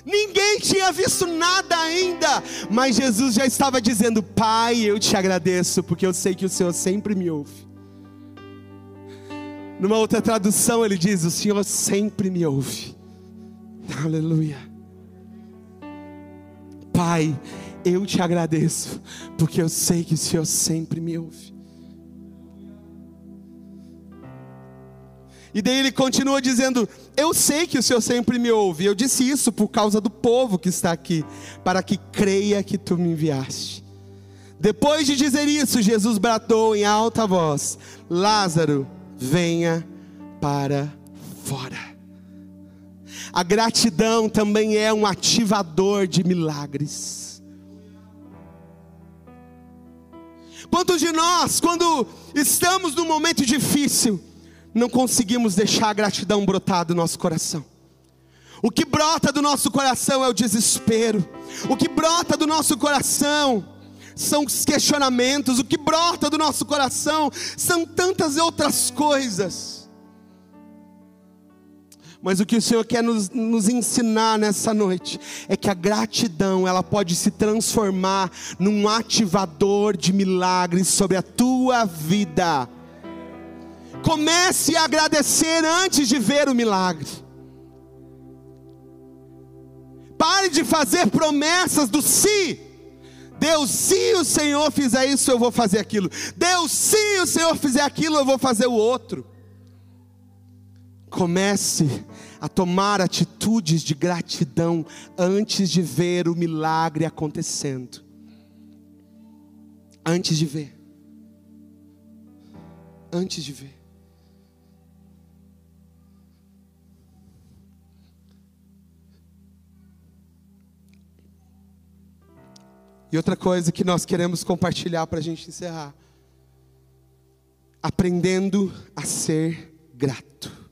Ninguém tinha visto nada ainda, mas Jesus já estava dizendo: Pai, eu te agradeço, porque eu sei que o Senhor sempre me ouve. Numa outra tradução, ele diz: O Senhor sempre me ouve. *laughs* Aleluia. Pai, eu te agradeço, porque eu sei que o Senhor sempre me ouve. E daí ele continua dizendo: Eu sei que o Senhor sempre me ouve. Eu disse isso por causa do povo que está aqui, para que creia que tu me enviaste. Depois de dizer isso, Jesus bradou em alta voz: Lázaro, venha para fora. A gratidão também é um ativador de milagres. Quantos de nós, quando estamos num momento difícil, não conseguimos deixar a gratidão brotar do nosso coração. O que brota do nosso coração é o desespero. O que brota do nosso coração são os questionamentos, o que brota do nosso coração, são tantas outras coisas. Mas o que o Senhor quer nos, nos, ensinar nessa noite é que a gratidão ela pode se transformar num ativador de milagres sobre a tua vida. Comece a agradecer antes de ver o milagre. Pare de fazer promessas do se. Deus, se o Senhor fizer isso, eu vou fazer aquilo. Deus, se o Senhor fizer aquilo, eu vou fazer o outro. Comece a tomar atitudes de gratidão antes de ver o milagre acontecendo. Antes de ver. Antes de ver. E outra coisa que nós queremos compartilhar para a gente encerrar: aprendendo a ser grato.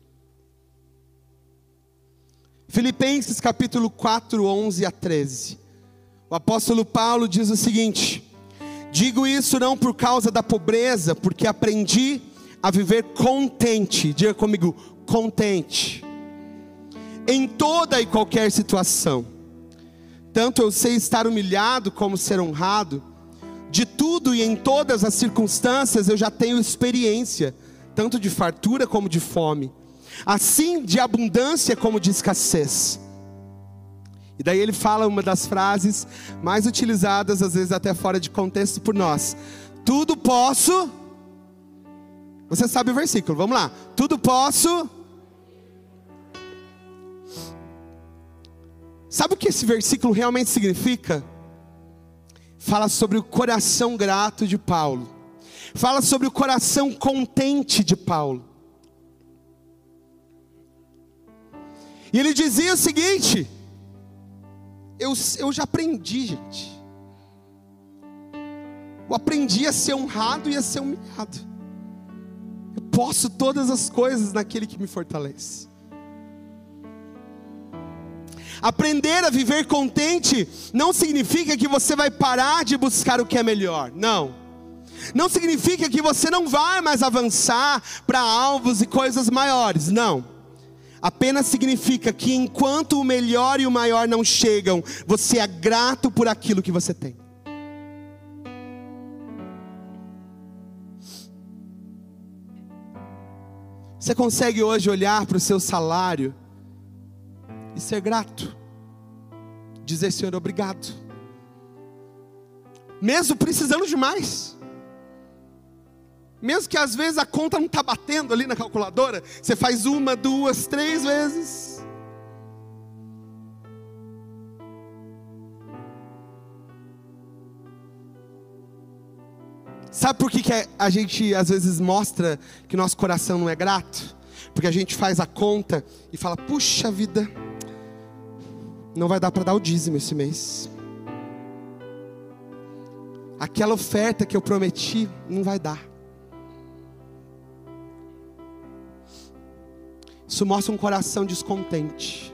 Filipenses capítulo 4, 11 a 13. O apóstolo Paulo diz o seguinte: Digo isso não por causa da pobreza, porque aprendi a viver contente. Diga comigo, contente. Em toda e qualquer situação tanto eu sei estar humilhado como ser honrado. De tudo e em todas as circunstâncias eu já tenho experiência, tanto de fartura como de fome, assim de abundância como de escassez. E daí ele fala uma das frases mais utilizadas, às vezes até fora de contexto por nós: Tudo posso. Você sabe o versículo, vamos lá. Tudo posso Sabe o que esse versículo realmente significa? Fala sobre o coração grato de Paulo. Fala sobre o coração contente de Paulo. E ele dizia o seguinte: eu, eu já aprendi, gente. Eu aprendi a ser honrado e a ser humilhado. Eu posso todas as coisas naquele que me fortalece. Aprender a viver contente não significa que você vai parar de buscar o que é melhor. Não. Não significa que você não vai mais avançar para alvos e coisas maiores. Não. Apenas significa que enquanto o melhor e o maior não chegam, você é grato por aquilo que você tem. Você consegue hoje olhar para o seu salário e ser grato. Dizer, Senhor, obrigado. Mesmo precisando de mais. Mesmo que às vezes a conta não está batendo ali na calculadora, você faz uma, duas, três vezes. Sabe por que, que a gente às vezes mostra que nosso coração não é grato? Porque a gente faz a conta e fala, puxa vida, não vai dar para dar o dízimo esse mês. Aquela oferta que eu prometi não vai dar. Isso mostra um coração descontente.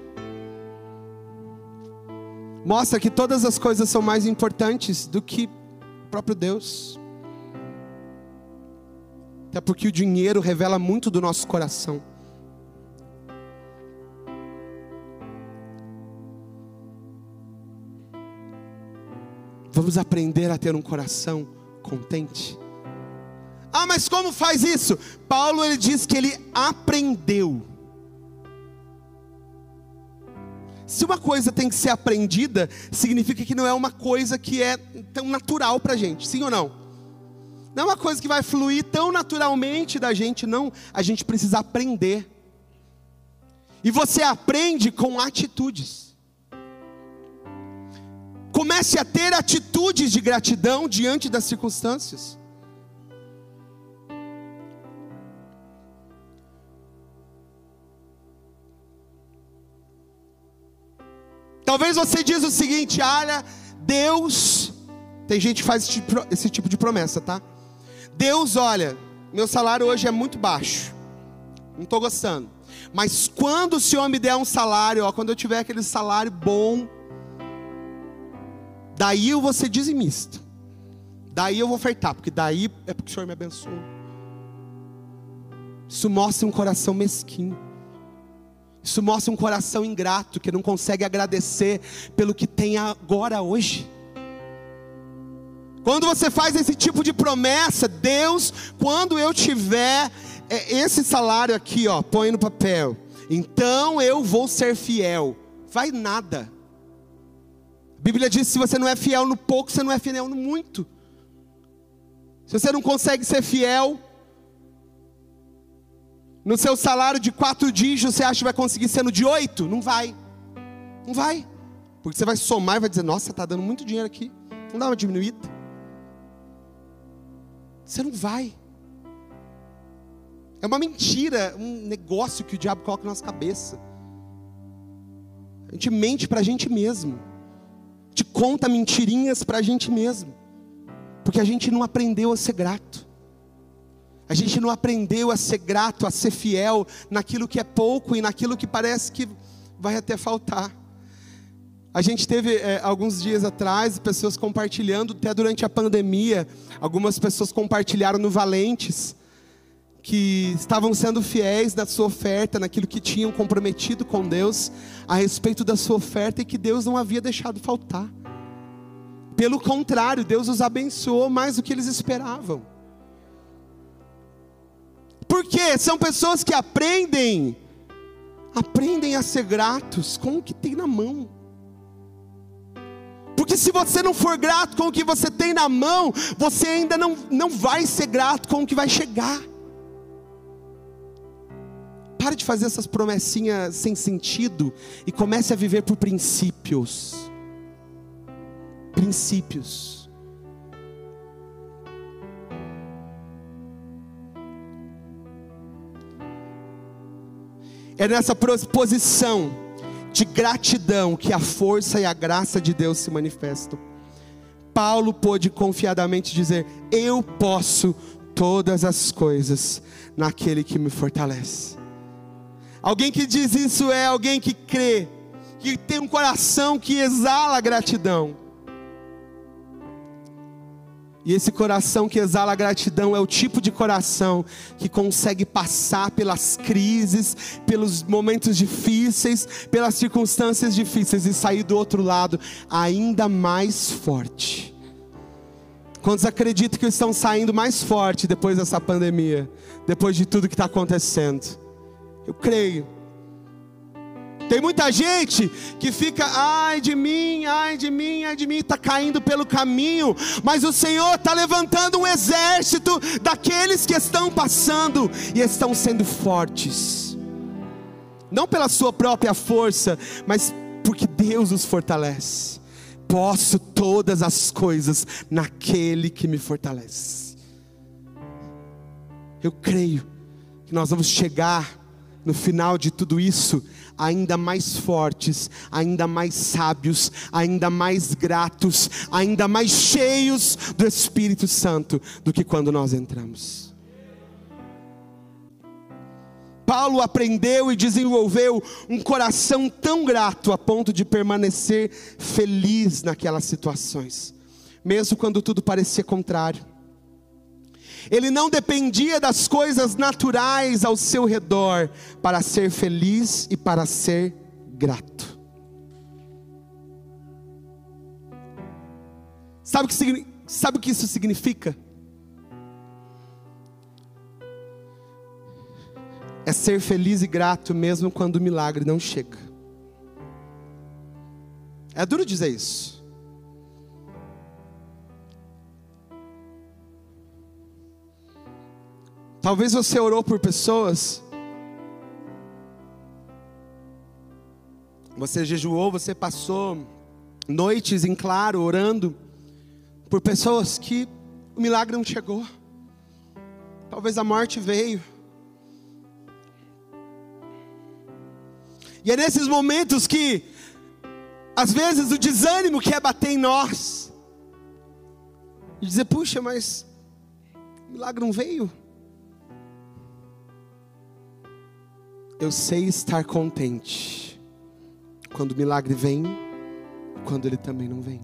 Mostra que todas as coisas são mais importantes do que o próprio Deus. Até porque o dinheiro revela muito do nosso coração. Vamos aprender a ter um coração contente. Ah, mas como faz isso? Paulo ele diz que ele aprendeu. Se uma coisa tem que ser aprendida, significa que não é uma coisa que é tão natural para a gente, sim ou não? Não é uma coisa que vai fluir tão naturalmente da gente, não. A gente precisa aprender. E você aprende com atitudes. Comece a ter atitudes de gratidão diante das circunstâncias. Talvez você diz o seguinte: olha, Deus, tem gente que faz esse tipo, esse tipo de promessa, tá? Deus, olha, meu salário hoje é muito baixo, não estou gostando. Mas quando o Senhor me der um salário, ó, quando eu tiver aquele salário bom, Daí eu vou ser dizimista. Daí eu vou ofertar, porque daí é porque o Senhor me abençoou. Isso mostra um coração mesquinho. Isso mostra um coração ingrato que não consegue agradecer pelo que tem agora hoje. Quando você faz esse tipo de promessa, Deus, quando eu tiver é, esse salário aqui, ó, põe no papel. Então eu vou ser fiel. Vai nada. A Bíblia diz: se você não é fiel no pouco, você não é fiel no muito. Se você não consegue ser fiel no seu salário de quatro dígitos, você acha que vai conseguir ser no de oito? Não vai. Não vai. Porque você vai somar e vai dizer, nossa, está dando muito dinheiro aqui. Não dá uma diminuída. Você não vai. É uma mentira, um negócio que o diabo coloca na nossa cabeça. A gente mente para a gente mesmo. A gente conta mentirinhas para a gente mesmo. Porque a gente não aprendeu a ser grato. A gente não aprendeu a ser grato, a ser fiel naquilo que é pouco e naquilo que parece que vai até faltar. A gente teve é, alguns dias atrás pessoas compartilhando, até durante a pandemia, algumas pessoas compartilharam no Valentes que estavam sendo fiéis na sua oferta, naquilo que tinham comprometido com Deus, a respeito da sua oferta e que Deus não havia deixado faltar. Pelo contrário, Deus os abençoou mais do que eles esperavam. São pessoas que aprendem, aprendem a ser gratos com o que tem na mão. Porque se você não for grato com o que você tem na mão, você ainda não, não vai ser grato com o que vai chegar. Pare de fazer essas promessinhas sem sentido e comece a viver por princípios princípios. É nessa posição de gratidão que a força e a graça de Deus se manifestam. Paulo pôde confiadamente dizer: Eu posso todas as coisas naquele que me fortalece. Alguém que diz isso é alguém que crê, que tem um coração que exala gratidão. E esse coração que exala gratidão é o tipo de coração que consegue passar pelas crises, pelos momentos difíceis, pelas circunstâncias difíceis e sair do outro lado ainda mais forte. Quantos acreditam que estão saindo mais forte depois dessa pandemia, depois de tudo que está acontecendo? Eu creio. Tem muita gente que fica, ai de mim, ai de mim, ai de mim, está caindo pelo caminho, mas o Senhor está levantando um exército daqueles que estão passando e estão sendo fortes, não pela sua própria força, mas porque Deus os fortalece. Posso todas as coisas naquele que me fortalece. Eu creio que nós vamos chegar no final de tudo isso ainda mais fortes, ainda mais sábios, ainda mais gratos, ainda mais cheios do Espírito Santo do que quando nós entramos. Paulo aprendeu e desenvolveu um coração tão grato a ponto de permanecer feliz naquelas situações, mesmo quando tudo parecia contrário. Ele não dependia das coisas naturais ao seu redor para ser feliz e para ser grato. Sabe o que, sabe o que isso significa? É ser feliz e grato mesmo quando o milagre não chega. É duro dizer isso. Talvez você orou por pessoas. Você jejuou, você passou noites em claro orando por pessoas que o milagre não chegou. Talvez a morte veio. E é nesses momentos que, às vezes, o desânimo quer bater em nós. E dizer, puxa, mas o milagre não veio. Eu sei estar contente quando o milagre vem, quando ele também não vem.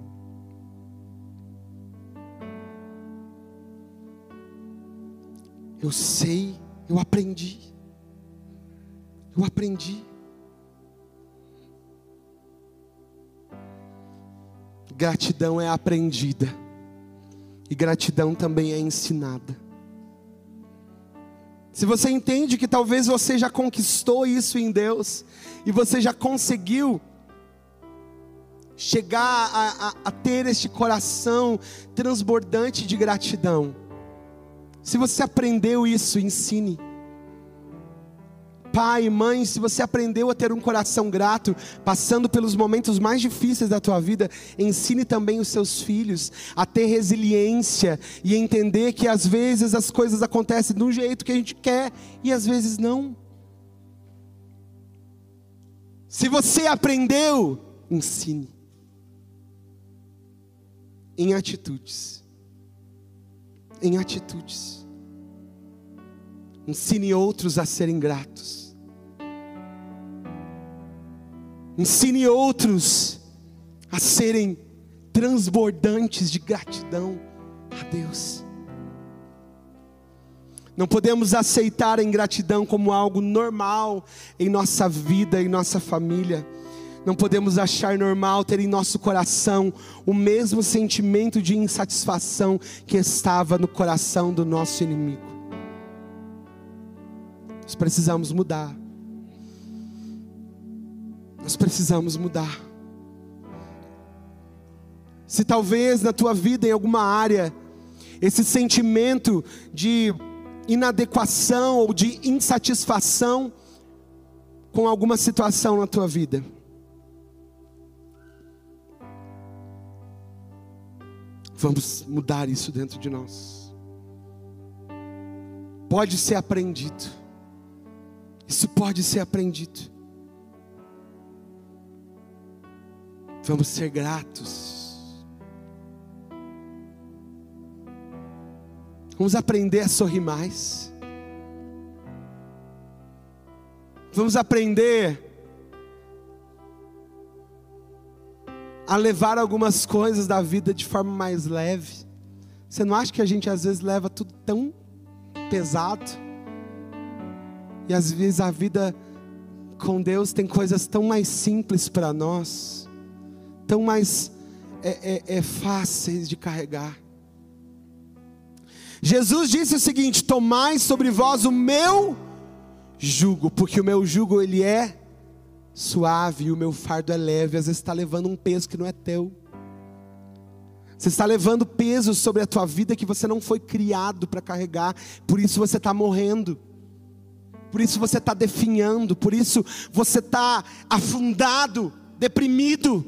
Eu sei, eu aprendi. Eu aprendi. Gratidão é aprendida. E gratidão também é ensinada. Se você entende que talvez você já conquistou isso em Deus, e você já conseguiu chegar a, a, a, ter este coração transbordante de gratidão, se você aprendeu isso, ensine. Pai, mãe, se você aprendeu a ter um coração grato, passando pelos momentos mais difíceis da tua vida, ensine também os seus filhos a ter resiliência e entender que às vezes as coisas acontecem do jeito que a gente quer e às vezes não. Se você aprendeu, ensine. Em atitudes. Em atitudes. Ensine outros a serem gratos. Ensine outros a serem transbordantes de gratidão a Deus. Não podemos aceitar a ingratidão como algo normal em nossa vida, em nossa família. Não podemos achar normal ter em nosso coração o mesmo sentimento de insatisfação que estava no coração do nosso inimigo. Nós precisamos mudar. Nós precisamos mudar. Se talvez na tua vida, em alguma área, esse sentimento de inadequação ou de insatisfação com alguma situação na tua vida, vamos mudar isso dentro de nós. Pode ser aprendido, isso pode ser aprendido. Vamos ser gratos. Vamos aprender a sorrir mais. Vamos aprender a levar algumas coisas da vida de forma mais leve. Você não acha que a gente às vezes leva tudo tão pesado? E às vezes a vida com Deus tem coisas tão mais simples para nós tão mais é, é, é fáceis de carregar. Jesus disse o seguinte: Tomai sobre vós o meu jugo, porque o meu jugo ele é suave e o meu fardo é leve. Às vezes está levando um peso que não é teu. Você está levando peso sobre a tua vida que você não foi criado para carregar. Por isso você está morrendo. Por isso você está definhando. Por isso você está afundado, deprimido.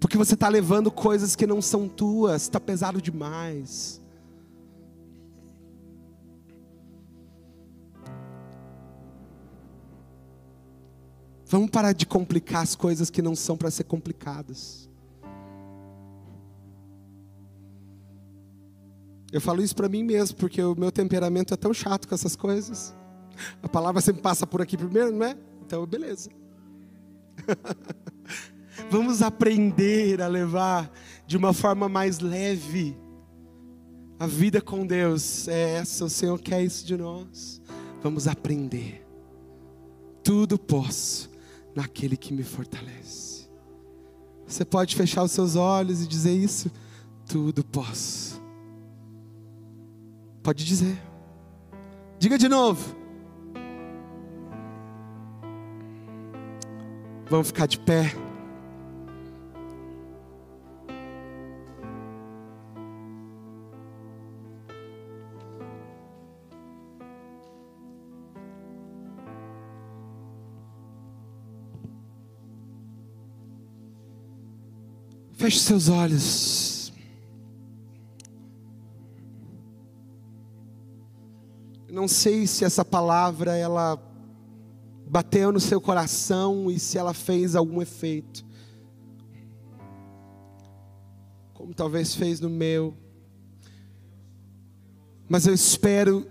Porque você está levando coisas que não são tuas, está pesado demais. Vamos parar de complicar as coisas que não são para ser complicadas. Eu falo isso para mim mesmo, porque o meu temperamento é tão chato com essas coisas. *laughs* A palavra sempre passa por aqui primeiro, não é? Então, beleza. *laughs* Vamos aprender a levar de uma forma mais leve a vida com Deus. É essa, o Senhor quer isso de nós. Vamos aprender. Tudo posso naquele que me fortalece. Você pode fechar os seus olhos e dizer isso? Tudo posso. Pode dizer. Diga de novo. Vamos ficar de pé. Feche seus olhos. Não sei se essa palavra ela bateu no seu coração e se ela fez algum efeito. Como talvez fez no meu. Mas eu espero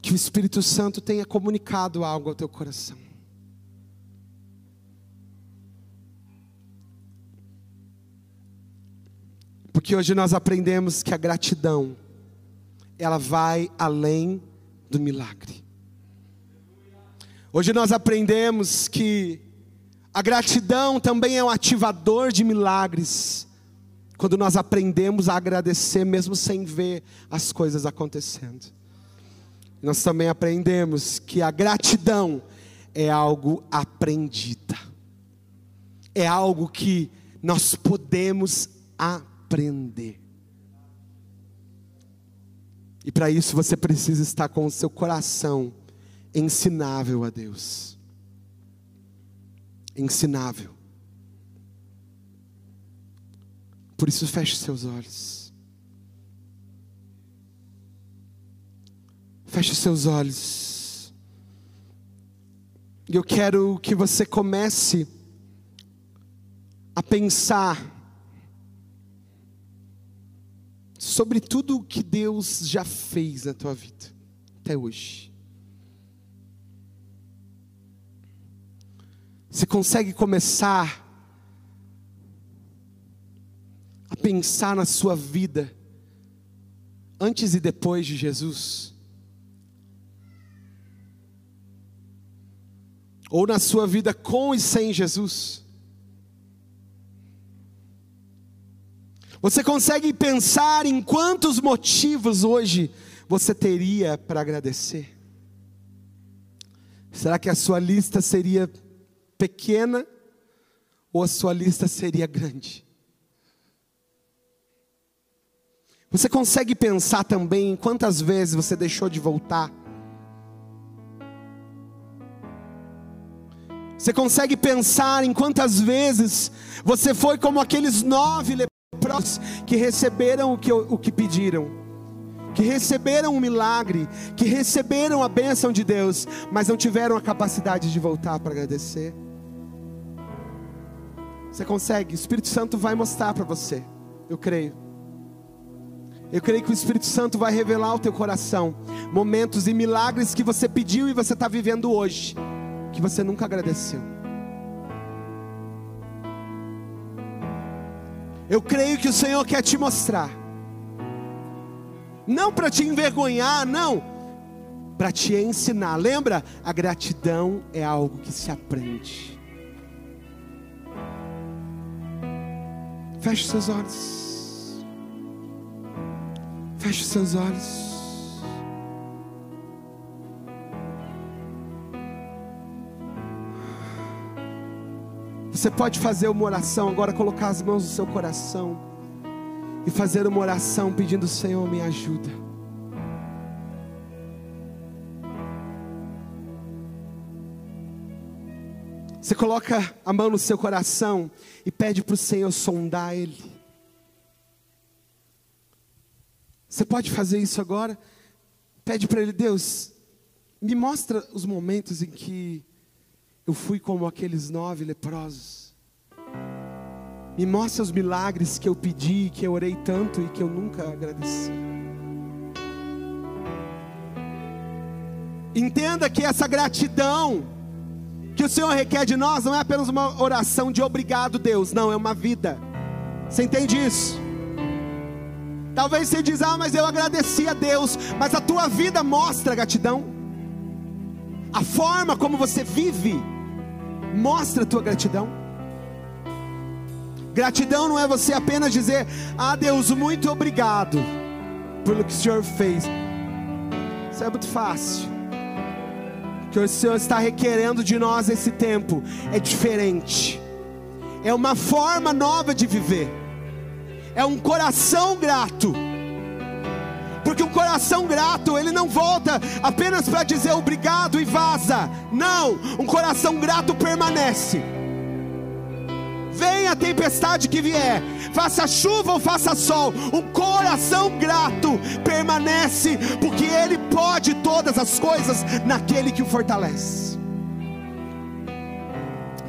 que o Espírito Santo tenha comunicado algo ao teu coração. Porque hoje nós aprendemos que a gratidão ela vai além do milagre. Hoje nós aprendemos que a gratidão também é um ativador de milagres. Quando nós aprendemos a agradecer mesmo sem ver as coisas acontecendo. Nós também aprendemos que a gratidão é algo aprendida. É algo que nós podemos aprender. E para isso você precisa estar com o seu coração ensinável a Deus. Ensinável. Por isso feche seus olhos. Feche seus olhos. E eu quero que você comece a pensar sobre tudo o que Deus já fez na tua vida, até hoje. Você consegue começar a pensar na sua vida, antes e depois de Jesus? Ou na sua vida com e sem Jesus? Você consegue pensar em quantos motivos hoje você teria para agradecer? Será que a sua lista seria pequena ou a sua lista seria grande? Você consegue pensar também em quantas vezes você deixou de voltar? Você consegue pensar em quantas vezes você foi como aqueles nove leprosos que receberam o que, o que pediram, que receberam um milagre, que receberam a bênção de Deus, mas não tiveram a capacidade de voltar para agradecer. Você consegue, o Espírito Santo vai mostrar para você, eu creio. Eu creio que o Espírito Santo vai revelar ao teu coração momentos e milagres que você pediu e você está vivendo hoje, que você nunca agradeceu. Eu creio que o Senhor quer te mostrar. Não para te envergonhar, não, para te ensinar. Lembra? A gratidão é algo que se aprende. Feche seus olhos. Feche seus olhos. Você pode fazer uma oração agora, colocar as mãos no seu coração e fazer uma oração pedindo: Senhor, me ajuda. Você coloca a mão no seu coração e pede para o Senhor sondar Ele. Você pode fazer isso agora? Pede para Ele, Deus, me mostra os momentos em que eu fui como aqueles nove leprosos. Me mostra os milagres que eu pedi, que eu orei tanto e que eu nunca agradeci. Entenda que essa gratidão que o Senhor requer de nós não é apenas uma oração de obrigado, Deus, não, é uma vida. Você entende isso? Talvez você diz, ah, mas eu agradeci a Deus, mas a tua vida mostra gratidão. A forma como você vive Mostra a tua gratidão. Gratidão não é você apenas dizer: Ah, Deus, muito obrigado pelo que o Senhor fez. Isso é muito fácil. Que o Senhor está requerendo de nós esse tempo é diferente. É uma forma nova de viver. É um coração grato porque um coração grato, ele não volta apenas para dizer obrigado e vaza. Não, um coração grato permanece. Venha a tempestade que vier, faça chuva ou faça sol, um coração grato permanece, porque Ele pode todas as coisas naquele que o fortalece.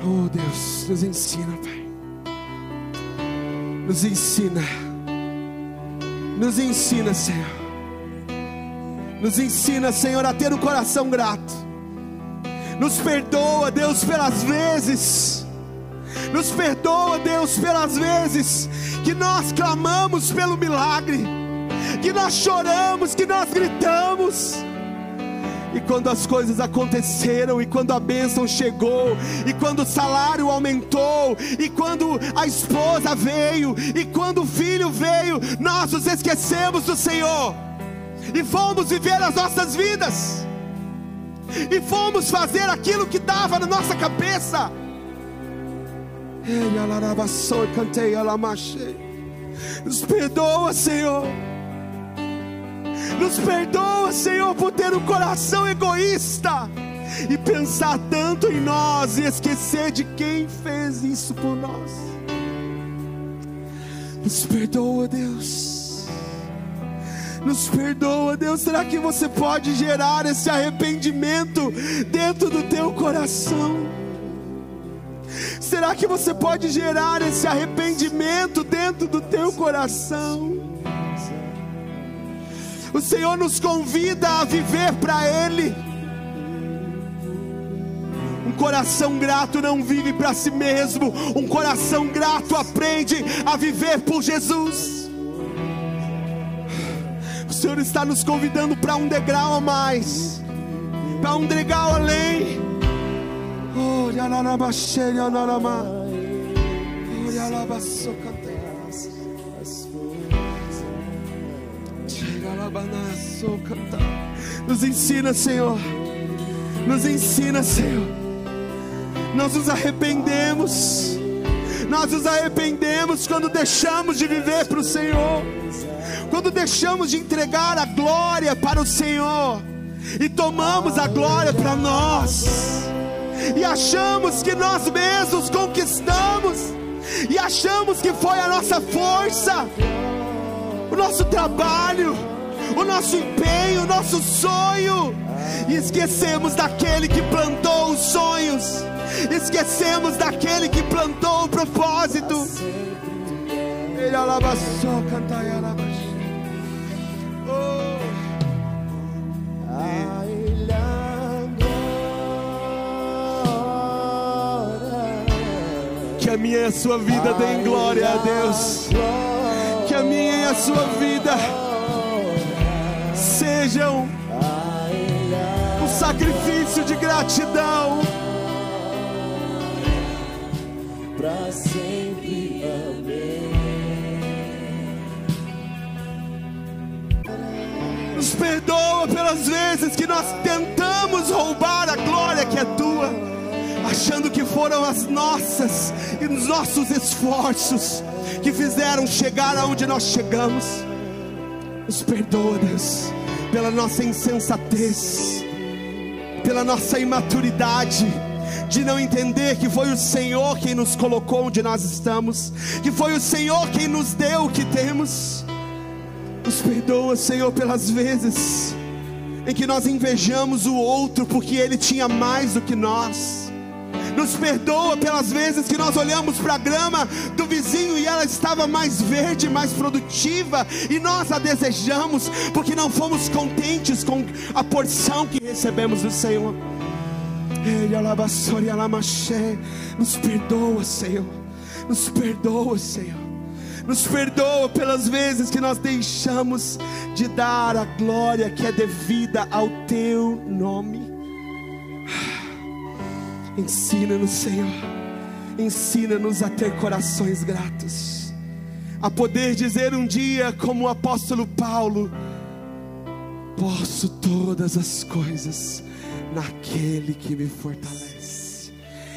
Oh Deus, nos ensina, Pai. Nos ensina. Nos ensina, Senhor. Nos ensina, Senhor, a ter um coração grato. Nos perdoa, Deus, pelas vezes. Nos perdoa, Deus, pelas vezes que nós clamamos pelo milagre que nós choramos, que nós gritamos. E quando as coisas aconteceram, e quando a bênção chegou, e quando o salário aumentou, e quando a esposa veio, e quando o filho veio, nós nos esquecemos do Senhor, e fomos viver as nossas vidas, e fomos fazer aquilo que dava na nossa cabeça. Nos perdoa, Senhor. Nos perdoa, Senhor, por ter um coração egoísta e pensar tanto em nós e esquecer de quem fez isso por nós. Nos perdoa, Deus. Nos perdoa, Deus. Será que você pode gerar esse arrependimento dentro do teu coração? Será que você pode gerar esse arrependimento dentro do teu coração? O Senhor nos convida a viver para Ele. Um coração grato não vive para si mesmo, um coração grato aprende a viver por Jesus. O Senhor está nos convidando para um degrau a mais, para um degrau além. Nos ensina, Senhor. Nos ensina, Senhor. Nós nos arrependemos. Nós nos arrependemos quando deixamos de viver para o Senhor. Quando deixamos de entregar a glória para o Senhor. E tomamos a glória para nós. E achamos que nós mesmos conquistamos. E achamos que foi a nossa força, o nosso trabalho o nosso empenho, o nosso sonho, e esquecemos daquele que plantou os sonhos, esquecemos daquele que plantou o propósito. Ele alabaçou, cantai, oh. A minha e a sua vida deem glória a Deus. Que a minha e a sua vida sejam um sacrifício de gratidão. Para sempre amém. Nos perdoa pelas vezes que nós tentamos roubar a glória que é tua, achando que foram as nossas e os nossos esforços que fizeram chegar aonde nós chegamos. Nos perdoa, Deus pela nossa insensatez, pela nossa imaturidade, de não entender que foi o Senhor quem nos colocou onde nós estamos, que foi o Senhor quem nos deu o que temos. Nos perdoa, Senhor, pelas vezes em que nós invejamos o outro porque ele tinha mais do que nós nos perdoa pelas vezes que nós olhamos para a grama do vizinho e ela estava mais verde, mais produtiva, e nós a desejamos porque não fomos contentes com a porção que recebemos do Senhor. Nos perdoa, Senhor. Nos perdoa, Senhor. Nos perdoa pelas vezes que nós deixamos de dar a glória que é devida ao Teu nome. Ensina-nos, Senhor. Ensina-nos a ter corações gratos. A poder dizer um dia, como o apóstolo Paulo: Posso todas as coisas naquele que me fortalece.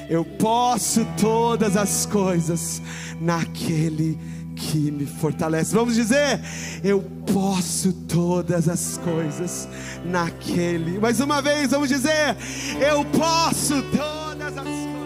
Eu posso todas as coisas naquele que me fortalece. Vamos dizer: Eu posso todas as coisas naquele. Mais uma vez, vamos dizer: Eu posso casas.